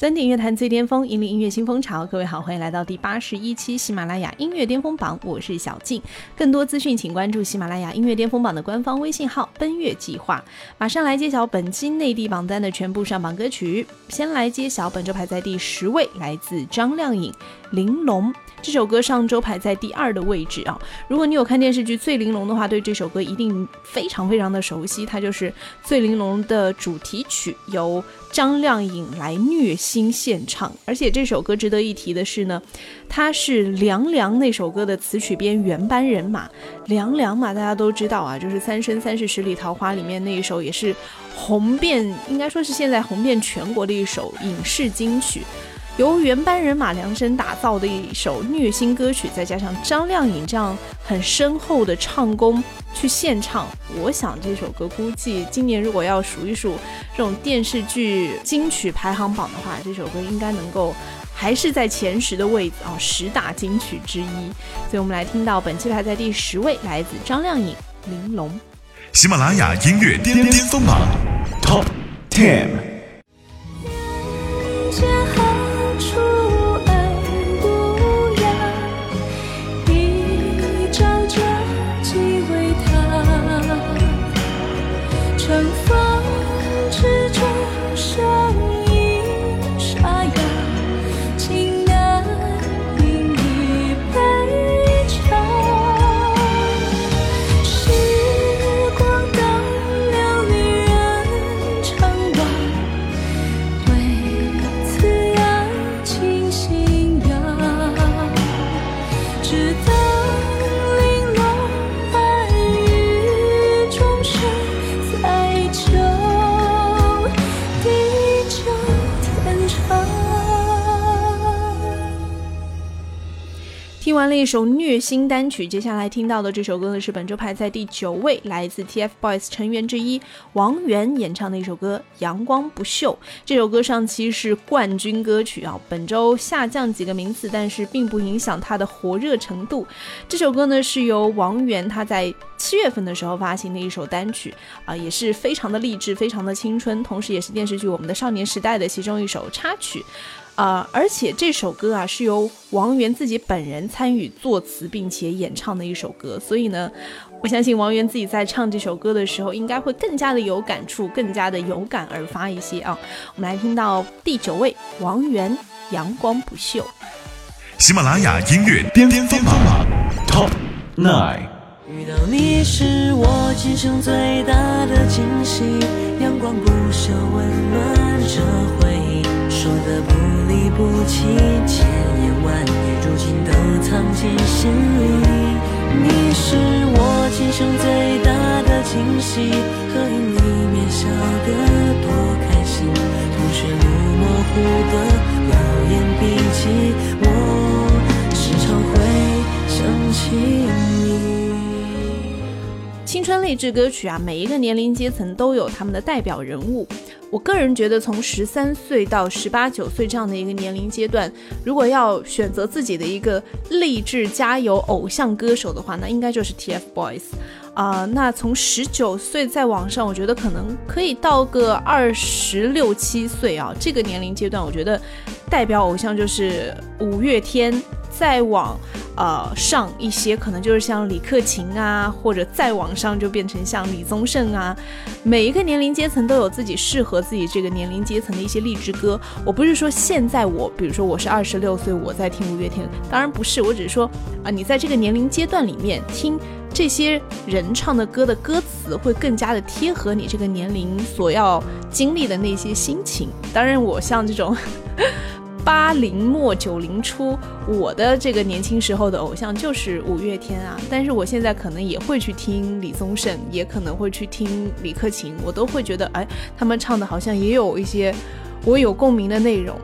三点乐坛最巅峰，引领音乐新风潮。各位好，欢迎来到第八十一期喜马拉雅音乐巅峰榜，我是小静。更多资讯，请关注喜马拉雅音乐巅峰榜的官方微信号“奔月计划”。马上来揭晓本期内地榜单的全部上榜歌曲。先来揭晓本周排在第十位，来自张靓颖《玲珑》。这首歌上周排在第二的位置啊。如果你有看电视剧《醉玲珑》的话，对这首歌一定非常非常的熟悉。它就是《醉玲珑》的主题曲，由张靓颖来虐心献唱。而且这首歌值得一提的是呢，它是凉凉那首歌的词曲编原班人马。凉凉嘛，大家都知道啊，就是《三生三世十里桃花》里面那一首，也是红遍，应该说是现在红遍全国的一首影视金曲。由原班人马量身打造的一首虐心歌曲，再加上张靓颖这样很深厚的唱功去献唱，我想这首歌估计今年如果要数一数这种电视剧金曲排行榜的话，这首歌应该能够还是在前十的位置啊，十大金曲之一。所以我们来听到本期排在第十位，来自张靓颖《玲珑》。喜马拉雅音乐巅巅峰榜 Top Ten。完了一首虐心单曲，接下来听到的这首歌呢是本周排在第九位，来自 TFBOYS 成员之一王源演唱的一首歌《阳光不锈》。这首歌上期是冠军歌曲啊，本周下降几个名次，但是并不影响它的火热程度。这首歌呢是由王源他在七月份的时候发行的一首单曲啊，也是非常的励志，非常的青春，同时也是电视剧《我们的少年时代》的其中一首插曲。啊，而且这首歌啊是由王源自己本人参与作词并且演唱的一首歌，所以呢，我相信王源自己在唱这首歌的时候，应该会更加的有感触，更加的有感而发一些啊。我们来听到第九位，王源《阳光不锈》。喜马拉雅音乐巅巅巅榜 Top Nine。遇到你是我今生最大的惊喜，阳光不朽，温暖着回忆，说的不。不起，千言万语，如今都藏进心里。你是我今生最大的惊喜，合影里面笑得多开心。同学录模糊的留言笔记，我时常会想起你。青春励志歌曲啊，每一个年龄阶层都有他们的代表人物。我个人觉得，从十三岁到十八九岁这样的一个年龄阶段，如果要选择自己的一个励志加油偶像歌手的话，那应该就是 TFBOYS 啊。那从十九岁再往上，我觉得可能可以到个二十六七岁啊，这个年龄阶段，我觉得代表偶像就是五月天。再往呃上一些，可能就是像李克勤啊，或者再往上就变成像李宗盛啊。每一个年龄阶层都有自己适合自己这个年龄阶层的一些励志歌。我不是说现在我，比如说我是二十六岁，我在听五月天，当然不是，我只是说啊，你在这个年龄阶段里面听这些人唱的歌的歌词，会更加的贴合你这个年龄所要经历的那些心情。当然，我像这种。八零末九零初，我的这个年轻时候的偶像就是五月天啊。但是我现在可能也会去听李宗盛，也可能会去听李克勤，我都会觉得，哎，他们唱的好像也有一些我有共鸣的内容。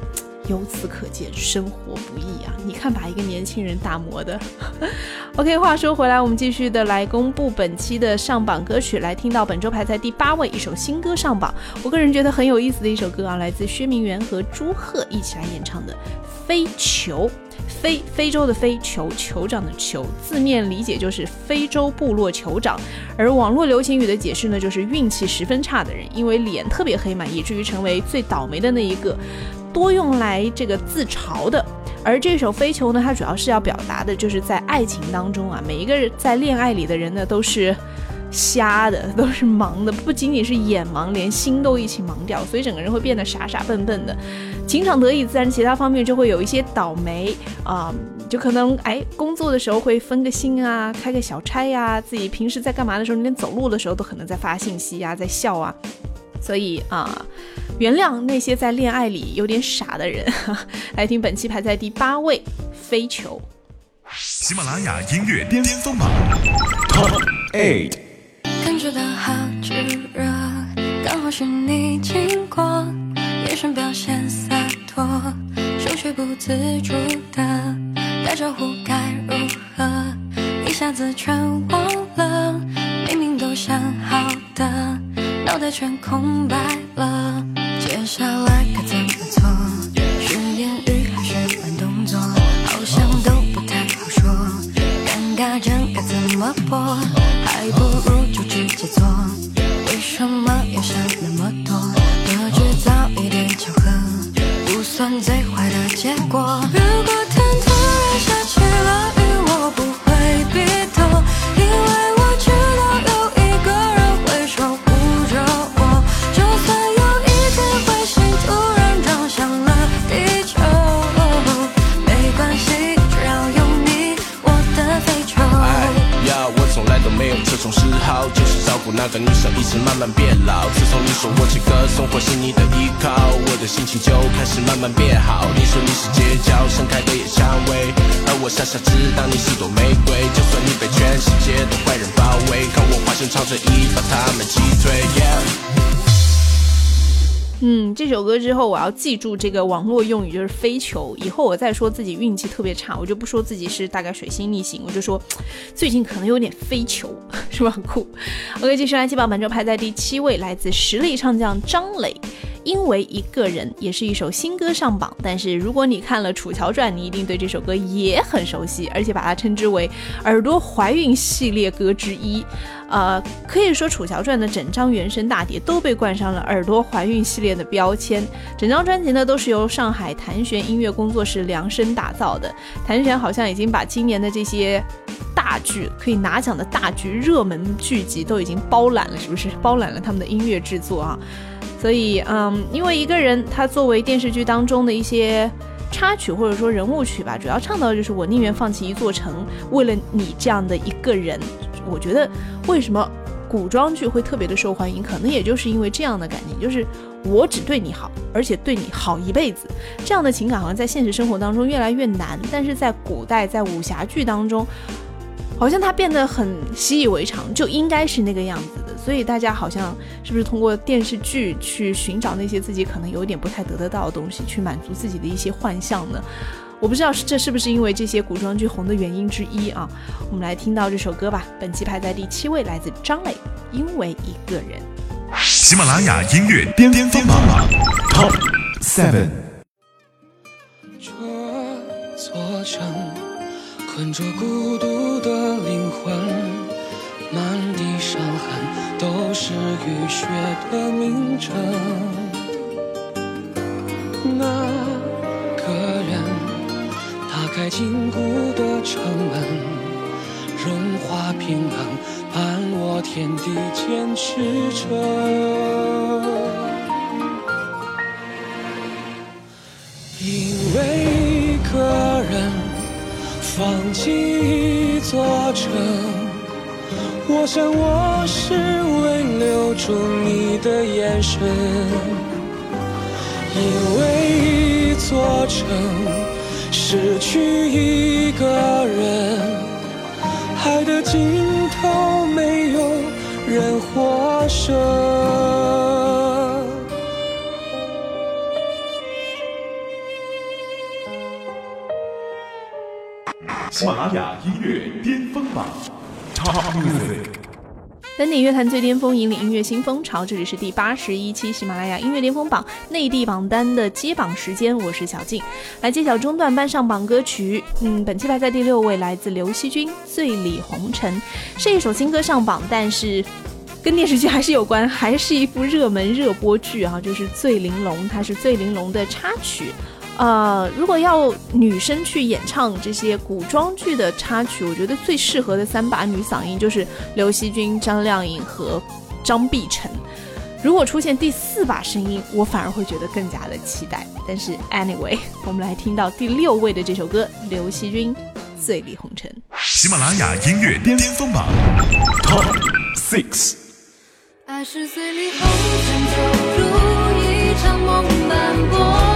由此可见，生活不易啊！你看，把一个年轻人打磨的。OK，话说回来，我们继续的来公布本期的上榜歌曲，来听到本周排在第八位一首新歌上榜。我个人觉得很有意思的一首歌啊，来自薛明媛和朱赫一起来演唱的《飞球》。非非洲的非酋酋长的酋，字面理解就是非洲部落酋长，而网络流行语的解释呢，就是运气十分差的人，因为脸特别黑嘛，以至于成为最倒霉的那一个，多用来这个自嘲的。而这首飞球呢，它主要是要表达的就是在爱情当中啊，每一个人在恋爱里的人呢，都是。瞎的都是盲的，不仅仅是眼盲，连心都一起盲掉，所以整个人会变得傻傻笨笨的。情场得意，自然其他方面就会有一些倒霉啊，就可能哎，工作的时候会分个心啊，开个小差呀，自己平时在干嘛的时候，连走路的时候都可能在发信息呀，在笑啊。所以啊，原谅那些在恋爱里有点傻的人。来听本期排在第八位，飞球。喜马拉雅音乐巅峰榜 Top Eight。感觉到好炙热，刚好是你经过，眼神表现洒脱，手却不自主的打招呼该如何，一下子全忘了，明明都想好的，脑袋全空白了，接下来该怎么做？是言语还是慢动作？好像都不太好说，尴尬症该怎么破？还不如就直接做，为什么要想那么多？多制造一点巧合，不算最那个女生，一直慢慢变老。自从你说我这个生活是你的依靠，我的心情就开始慢慢变好。你说你是街角盛开的野蔷薇，而我傻傻知道你是朵玫瑰。就算你被全世界的坏人包围，看我化身超人一把他们击退。嗯，这首歌之后我要记住这个网络用语，就是飞球。以后我再说自己运气特别差，我就不说自己是大概水星逆行，我就说最近可能有点飞球，是吧？很酷。OK，继续来，七宝本周排在第七位，来自实力唱将张磊。因为一个人也是一首新歌上榜，但是如果你看了《楚乔传》，你一定对这首歌也很熟悉，而且把它称之为耳朵怀孕系列歌之一。呃，可以说《楚乔传》的整张原声大碟都被冠上了耳朵怀孕系列的标签。整张专辑呢都是由上海谭旋音乐工作室量身打造的。谭旋好像已经把今年的这些大剧可以拿奖的大剧、热门剧集都已经包揽了，是不是？包揽了他们的音乐制作啊。所以，嗯，因为一个人，他作为电视剧当中的一些插曲或者说人物曲吧，主要唱到的就是我宁愿放弃一座城，为了你这样的一个人。我觉得为什么古装剧会特别的受欢迎，可能也就是因为这样的感情，就是我只对你好，而且对你好一辈子。这样的情感好像在现实生活当中越来越难，但是在古代，在武侠剧当中，好像它变得很习以为常，就应该是那个样子的。所以大家好像是不是通过电视剧去寻找那些自己可能有点不太得得到的东西，去满足自己的一些幻象呢？我不知道是这是不是因为这些古装剧红的原因之一啊？我们来听到这首歌吧，本期排在第七位，来自张磊，《因为一个人》。喜马拉雅音乐巅巅峰榜 Top Seven。这座城困着孤独的灵魂，满地伤痕都是雨雪的铭证。那个人打开禁锢的城门，融化平衡，伴我天地间驰骋。放弃一座城，我想我是为留住你的眼神。因为一座城失去一个人，爱的尽头没有人获胜。喜马拉雅音乐巅峰榜 Top Music。登顶乐坛最巅峰，引领音乐新风潮。这里是第八十一期喜马拉雅音乐巅峰榜内地榜单的揭榜时间，我是小静，来揭晓中段班上榜歌曲。嗯，本期排在第六位，来自刘惜君《醉里红尘》，是一首新歌上榜，但是跟电视剧还是有关，还是一部热门热播剧啊，就是《醉玲珑》，它是《醉玲珑》的插曲。呃，如果要女生去演唱这些古装剧的插曲，我觉得最适合的三把女嗓音就是刘惜君、张靓颖和张碧晨。如果出现第四把声音，我反而会觉得更加的期待。但是 anyway，我们来听到第六位的这首歌，刘惜君《醉里红尘》。喜马拉雅音乐巅峰榜 Top Six。爱是醉里红尘，就如一场梦斑驳。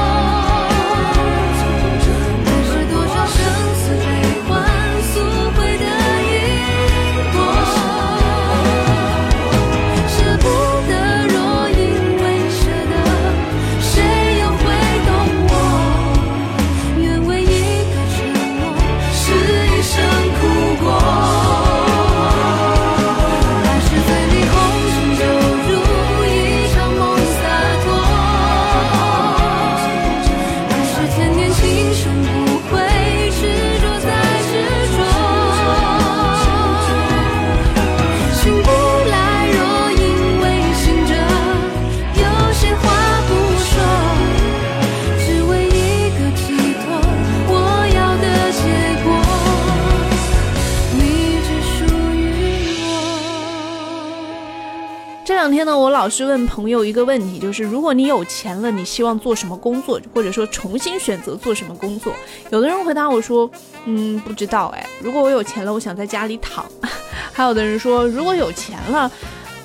是问朋友一个问题，就是如果你有钱了，你希望做什么工作，或者说重新选择做什么工作？有的人回答我说，嗯，不知道哎。如果我有钱了，我想在家里躺。还有的人说，如果有钱了，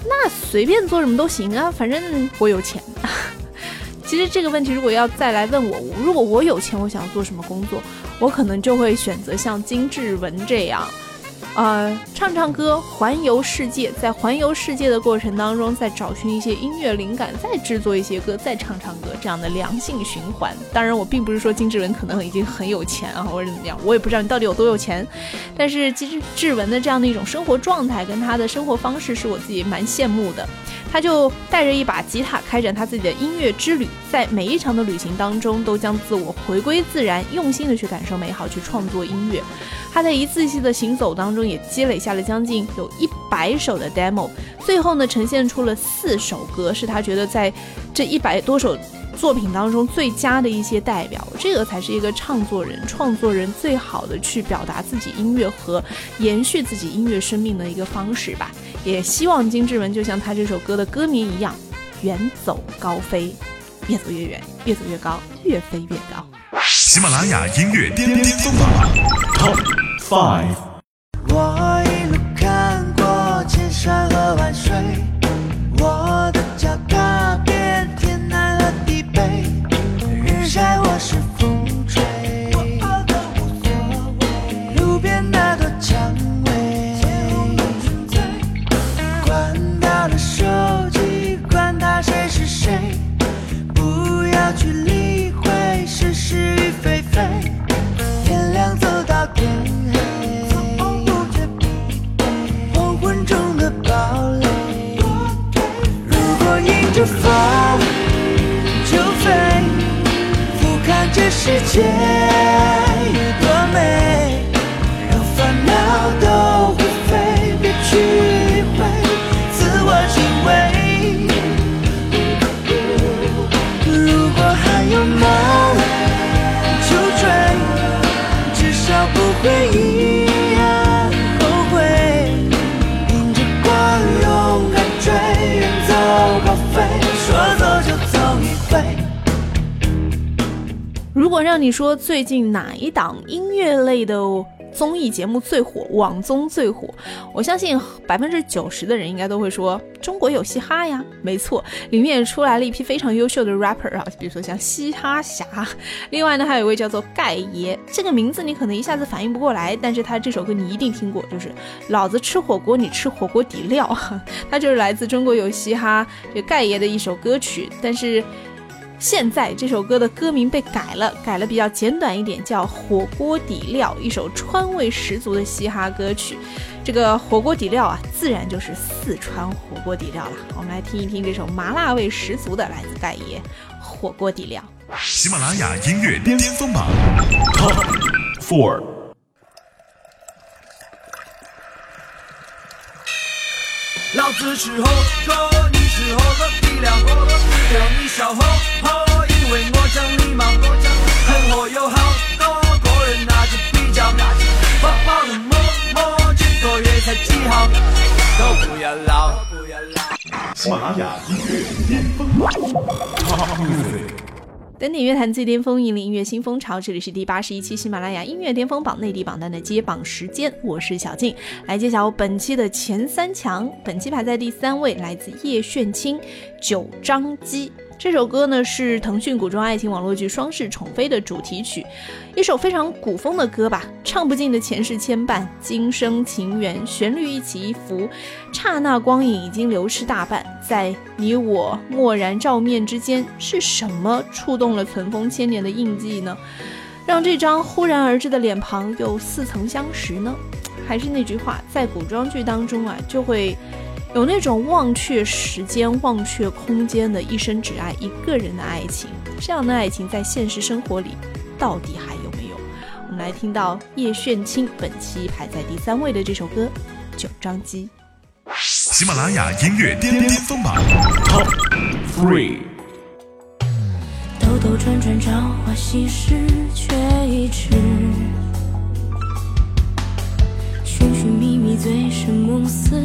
那随便做什么都行啊，反正我有钱。其实这个问题，如果要再来问我，如果我有钱，我想要做什么工作，我可能就会选择像金志文这样。呃，唱唱歌，环游世界，在环游世界的过程当中，再找寻一些音乐灵感，再制作一些歌，再唱唱歌，这样的良性循环。当然，我并不是说金志文可能已经很有钱啊，或者怎么样，我也不知道你到底有多有钱。但是金志文的这样的一种生活状态跟他的生活方式，是我自己蛮羡慕的。他就带着一把吉他，开展他自己的音乐之旅，在每一场的旅行当中，都将自我回归自然，用心的去感受美好，去创作音乐。他在一次一次的行走当中，也积累下了将近有一百首的 demo，最后呢，呈现出了四首歌，是他觉得在这一百多首作品当中最佳的一些代表。这个才是一个唱作人、创作人最好的去表达自己音乐和延续自己音乐生命的一个方式吧。也希望金志文就像他这首歌的歌名一样，远走高飞，越走越远，越走越高，越飞越高。喜马拉雅音乐巅巅峰榜 Top Five。我一路看过千山和万水，世界。让你说最近哪一档音乐类的综艺节目最火，网综最火，我相信百分之九十的人应该都会说中国有嘻哈呀。没错，里面也出来了一批非常优秀的 rapper 啊，比如说像嘻哈侠。另外呢，还有一位叫做盖爷，这个名字你可能一下子反应不过来，但是他这首歌你一定听过，就是老子吃火锅，你吃火锅底料。他就是来自中国有嘻哈这盖爷的一首歌曲，但是。现在这首歌的歌名被改了，改了比较简短一点，叫《火锅底料》，一首川味十足的嘻哈歌曲。这个火锅底料啊，自然就是四川火锅底料了。我们来听一听这首麻辣味十足的，来自盖爷《火锅底料》。喜马拉雅音乐巅峰榜 Top Four。老子是火锅，你是火锅底料，火锅底料你小火火，因为我讲礼貌，我讲很火有好多个人那就比较，跑跑的摸摸几个月才几号，都不要闹，不要闹。喜马拉雅音乐巅峰榜 Top Music。登顶乐坛最巅峰，引领音乐新风潮。这里是第八十一期喜马拉雅音乐巅峰榜内地榜单的揭榜时间，我是小静，来揭晓本期的前三强。本期排在第三位，来自叶炫清《九张机》。这首歌呢是腾讯古装爱情网络剧《双世宠妃》的主题曲，一首非常古风的歌吧。唱不尽的前世牵绊，今生情缘，旋律一起一伏，刹那光影已经流逝大半，在你我蓦然照面之间，是什么触动了尘封千年的印记呢？让这张忽然而至的脸庞又似曾相识呢？还是那句话，在古装剧当中啊，就会。有那种忘却时间、忘却空间的一生只爱一个人的爱情，这样的爱情在现实生活里到底还有没有？我们来听到叶炫清本期排在第三位的这首歌《九张机》。喜马拉雅音乐巅巅峰榜 Top Three。兜兜转转，朝花夕拾，却已迟。寻寻觅觅，醉生梦死，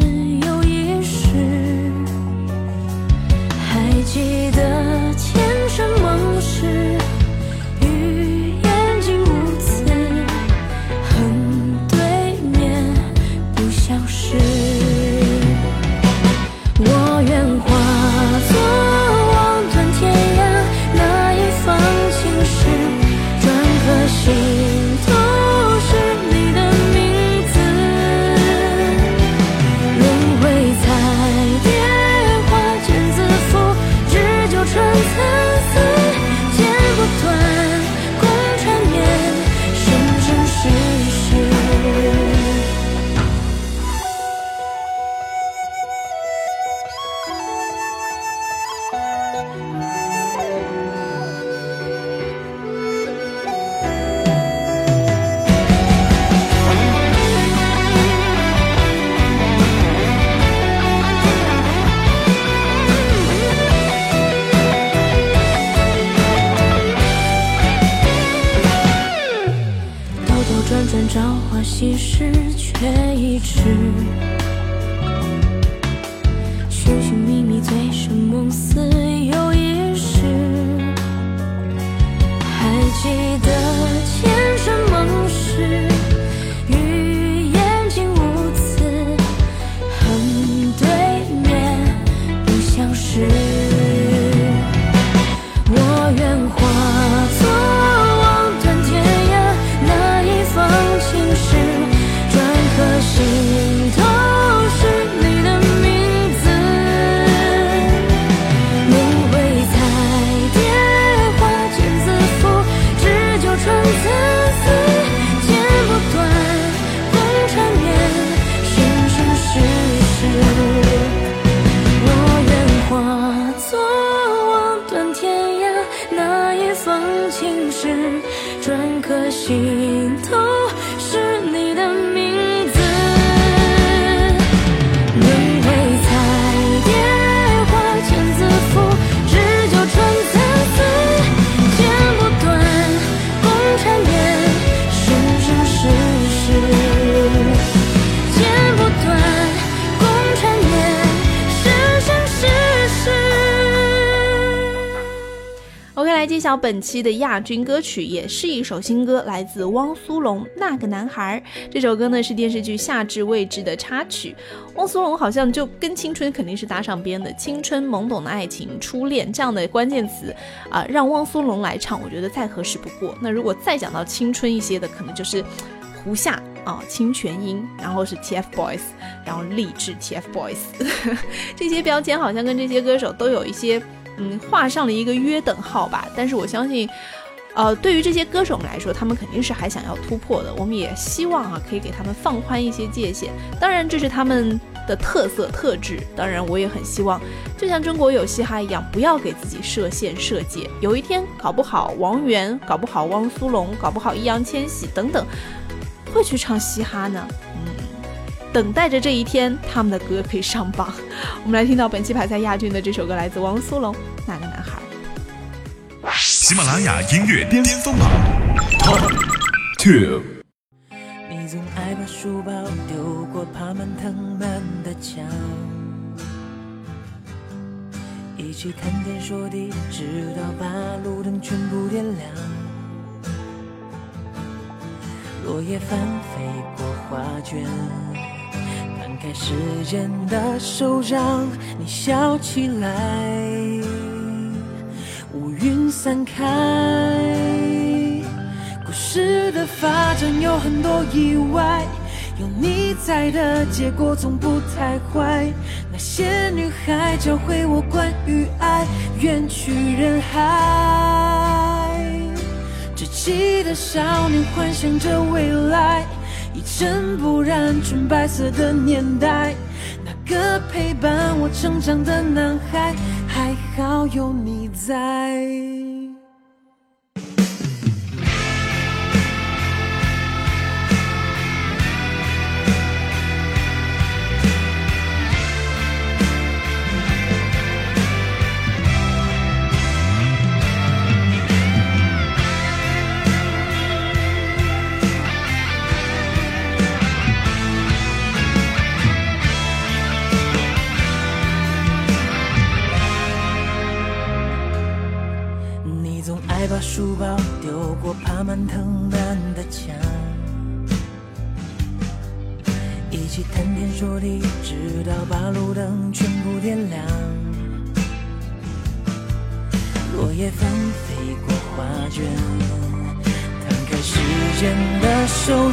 本期的亚军歌曲，也是一首新歌，来自汪苏泷《那个男孩》。这首歌呢是电视剧《夏至未至》的插曲。汪苏泷好像就跟青春肯定是搭上边的，青春、懵懂的爱情、初恋这样的关键词啊、让汪苏泷来唱，我觉得再合适不过。那如果再讲到青春一些的，可能就是胡夏啊、清泉音，然后是 TFBOYS，然后励志 TFBOYS，这些标签好像跟这些歌手都有一些。嗯画上了一个约等号吧。但是我相信，呃，对于这些歌手们来说，他们肯定是还想要突破的。我们也希望啊，可以给他们放宽一些界限。当然，这是他们的特色特质。当然，我也很希望，就像中国有嘻哈一样，不要给自己设限设界。有一天，搞不好王源，搞不好汪苏泷，搞不好易烊千玺等等，会去唱嘻哈呢。嗯，等待着这一天，他们的歌可以上榜。我们来听到本期排在亚军的这首歌，来自汪苏泷《那个男孩》。喜马拉雅音乐巅峰榜 Top Two。你总爱把书包丢过爬满藤蔓的墙，一起谈天说地，直到把路灯全部点亮。落叶翻飞过画卷，摊开时间的手掌，你笑起来，乌云散开。故事的发展有很多意外，有你在的结果总不太坏。那些女孩教会我关于爱，远去人海。稚气的少年幻想着未来，一尘不染纯白色的年代。那个陪伴我成长的男孩，还好有你在。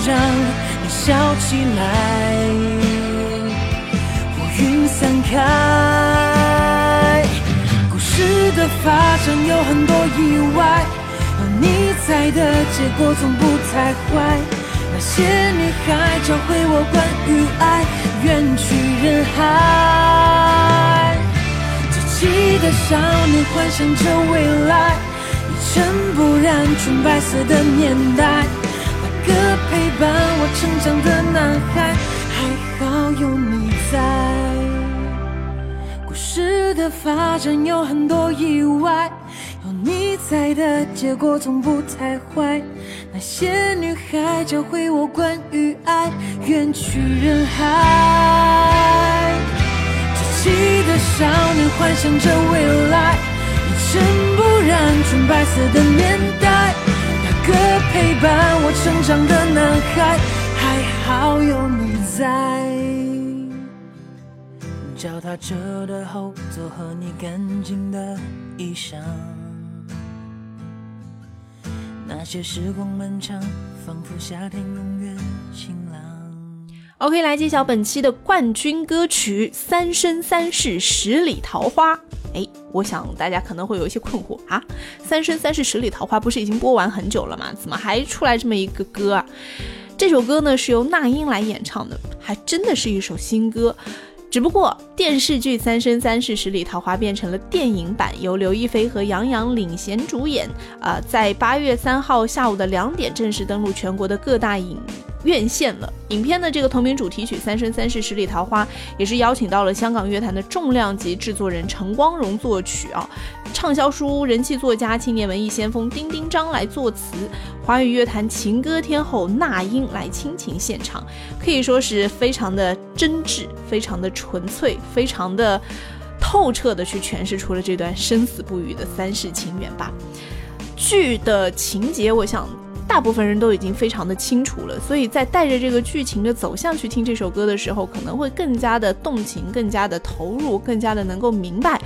让，你笑起来，乌云散开。故事的发展有很多意外，有你在的结果总不太坏。那些女孩教会我关于爱，远去人海。稚气的少年幻想着未来，一尘不染纯白色的年代。那个伴我成长的男孩，还好有你在。故事的发展有很多意外，有你在的结果总不太坏。那些女孩教会我关于爱，远去人海。稚气的少年幻想着未来，一尘不染纯白色的年代。个陪伴我成长的男孩，还好有你在。脚踏车的后座和你干净的衣裳，那些时光漫长，仿佛夏天永远晴朗。OK，来揭晓本期的冠军歌曲《三生三世十里桃花》。哎，我想大家可能会有一些困惑啊，《三生三世十里桃花》不是已经播完很久了吗？怎么还出来这么一个歌啊？这首歌呢是由那英来演唱的，还真的是一首新歌。只不过电视剧《三生三世十里桃花》变成了电影版，由刘亦菲和杨洋领衔主演。啊、在八月三号下午的两点正式登陆全国的各大影院线了。影片的这个同名主题曲《三生三世十里桃花》也是邀请到了香港乐坛的重量级制作人陈光荣作曲啊，畅销书人气作家、青年文艺先锋丁丁张来作词，华语乐坛情歌天后那英来倾情献唱，可以说是非常的真挚、非常的纯粹、非常的透彻的去诠释出了这段生死不渝的三世情缘吧。剧的情节，我想大部分人都已经非常的清楚了，所以在带着这个剧情的走向去听这首歌的时候，可能会更加的动情，更加的投入，更加的能够明白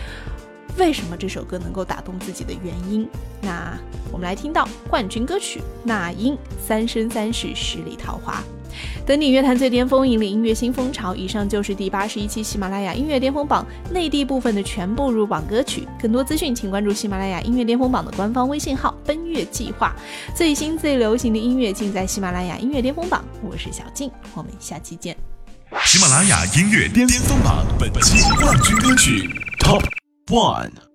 为什么这首歌能够打动自己的原因。那我们来听到冠军歌曲那英《三生三世十里桃花》，登顶乐坛最巅峰引领音乐新风潮以上就是第八十一期喜马拉雅音乐巅峰榜内地部分的全部入榜歌曲更多资讯请关注喜马拉雅音乐巅峰榜的官方微信号奔月计划。最新最流行的音乐尽在喜马拉雅音乐巅峰榜我是小静。我们下期见喜马拉雅音乐巅峰榜本期冠军歌曲 top one